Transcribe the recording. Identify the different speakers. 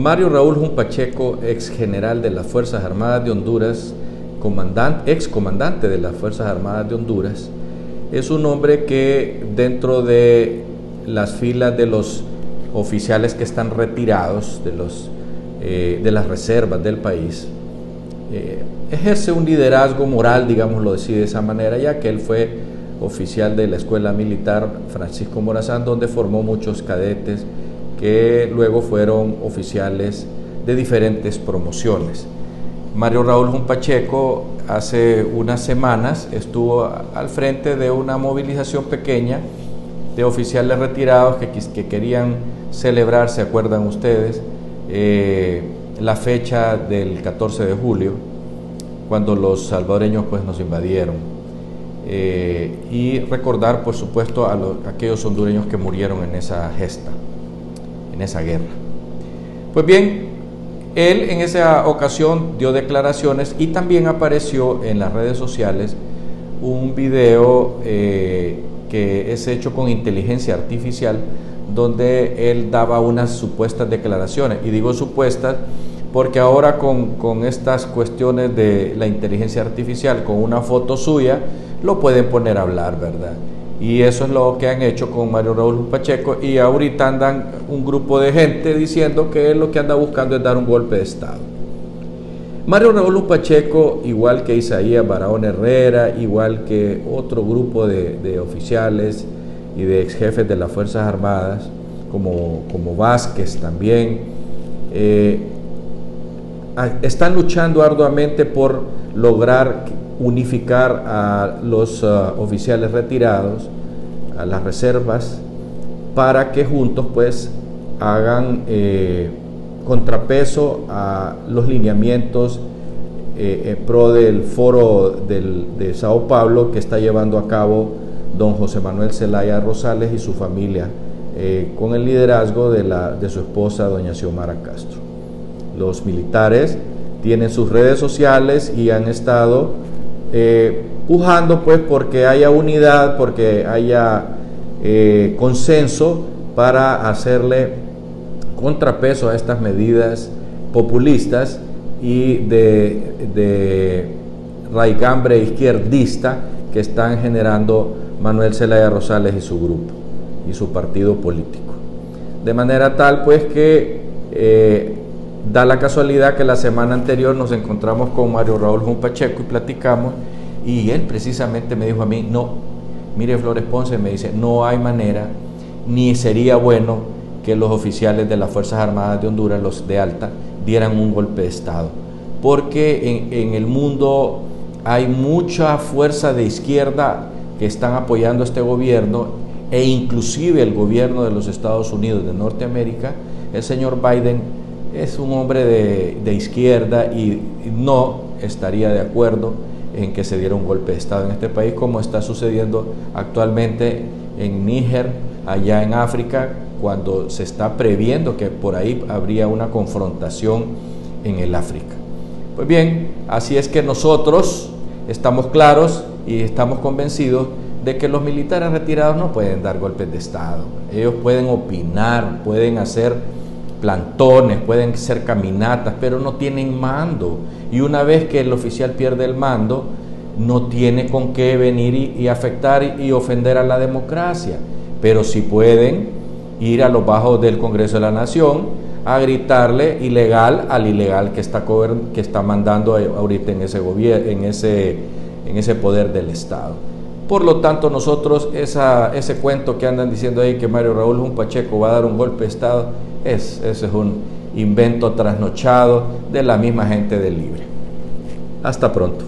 Speaker 1: Mario Raúl Jumpacheco, ex general de las Fuerzas Armadas de Honduras, ex comandante de las Fuerzas Armadas de Honduras, es un hombre que dentro de las filas de los oficiales que están retirados de, los, eh, de las reservas del país, eh, ejerce un liderazgo moral, digámoslo así de esa manera, ya que él fue oficial de la Escuela Militar Francisco Morazán, donde formó muchos cadetes que luego fueron oficiales de diferentes promociones. Mario Raúl Jumpacheco hace unas semanas estuvo al frente de una movilización pequeña de oficiales retirados que, que querían celebrar, se acuerdan ustedes, eh, la fecha del 14 de julio, cuando los salvadoreños pues, nos invadieron. Eh, y recordar, por supuesto, a, a aquellos hondureños que murieron en esa gesta esa guerra. Pues bien, él en esa ocasión dio declaraciones y también apareció en las redes sociales un video eh, que es hecho con inteligencia artificial donde él daba unas supuestas declaraciones. Y digo supuestas porque ahora con, con, estas cuestiones de la inteligencia artificial, con una foto suya, lo pueden poner a hablar, ¿verdad? Y eso es lo que han hecho con Mario Raúl Pacheco y ahorita andan un grupo de gente diciendo que él lo que anda buscando es dar un golpe de Estado. Mario Raúl Pacheco, igual que Isaías Barahón Herrera, igual que otro grupo de, oficiales y de ex jefes de las Fuerzas Armadas, como, como Vázquez también, eh, están luchando arduamente por lograr unificar a los uh, oficiales retirados, a las reservas, para que juntos pues hagan eh, contrapeso a los lineamientos eh, en pro del foro de Sao Paulo que está llevando a cabo don José Manuel Zelaya Rosales y su familia, eh, con el liderazgo de, la, de su esposa doña Xiomara Castro. Los militares tienen sus redes sociales y han estado eh, pujando pues porque haya unidad, porque haya eh, consenso para hacerle contrapeso a estas medidas populistas y de, de raigambre izquierdista que están generando Manuel Zelaya Rosales y su grupo y su partido político. De manera tal pues que eh, Da la casualidad que la semana anterior nos encontramos con Mario Raúl Pacheco y platicamos y él precisamente me dijo a mí, no, mire Flores Ponce, me dice, no hay manera, ni sería bueno que los oficiales de las Fuerzas Armadas de Honduras, los de alta, dieran un golpe de Estado. Porque en, en el mundo hay mucha fuerza de izquierda que están apoyando a este gobierno e inclusive el gobierno de los Estados Unidos de Norteamérica, el señor Biden es un hombre de, izquierda y no estaría de acuerdo en que se diera un golpe de Estado en este país, como está sucediendo actualmente en Níger, allá en África, cuando se está previendo que por ahí habría una confrontación en el África. Pues bien, así es que nosotros estamos claros y estamos convencidos de que los militares retirados no pueden dar golpes de Estado. Ellos pueden opinar, pueden hacer plantones, pueden ser caminatas, pero no tienen mando. Y una vez que el oficial pierde el mando, no tiene con qué venir y, afectar y, ofender a la democracia. Pero sí pueden ir a los bajos del Congreso de la Nación a gritarle ilegal al ilegal que está, que está mandando ahorita en ese, en, ese, en ese poder del Estado. Por lo tanto, nosotros ese cuento que andan diciendo ahí que Mario Raúl un Pacheco va a dar un golpe de Estado, es, ese es un invento trasnochado de la misma gente del Libre. Hasta pronto.